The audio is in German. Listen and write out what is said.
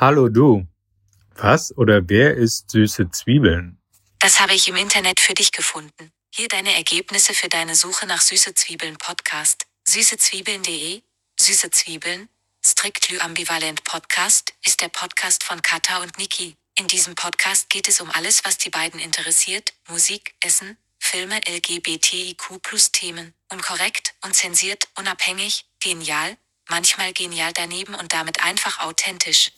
Hallo du. Was oder wer isst süße Zwiebeln? Das habe ich im Internet für dich gefunden. Hier deine Ergebnisse für deine Suche nach Süße Zwiebeln Podcast. Süßezwiebeln.de Süße Zwiebeln, Strictly Ambivalent Podcast, ist der Podcast von Kata und Niki. In diesem Podcast geht es um alles, was die beiden interessiert. Musik, Essen, Filme, LGBTIQ plus Themen. Unkorrekt, unzensiert, unabhängig, genial, manchmal genial daneben und damit einfach authentisch.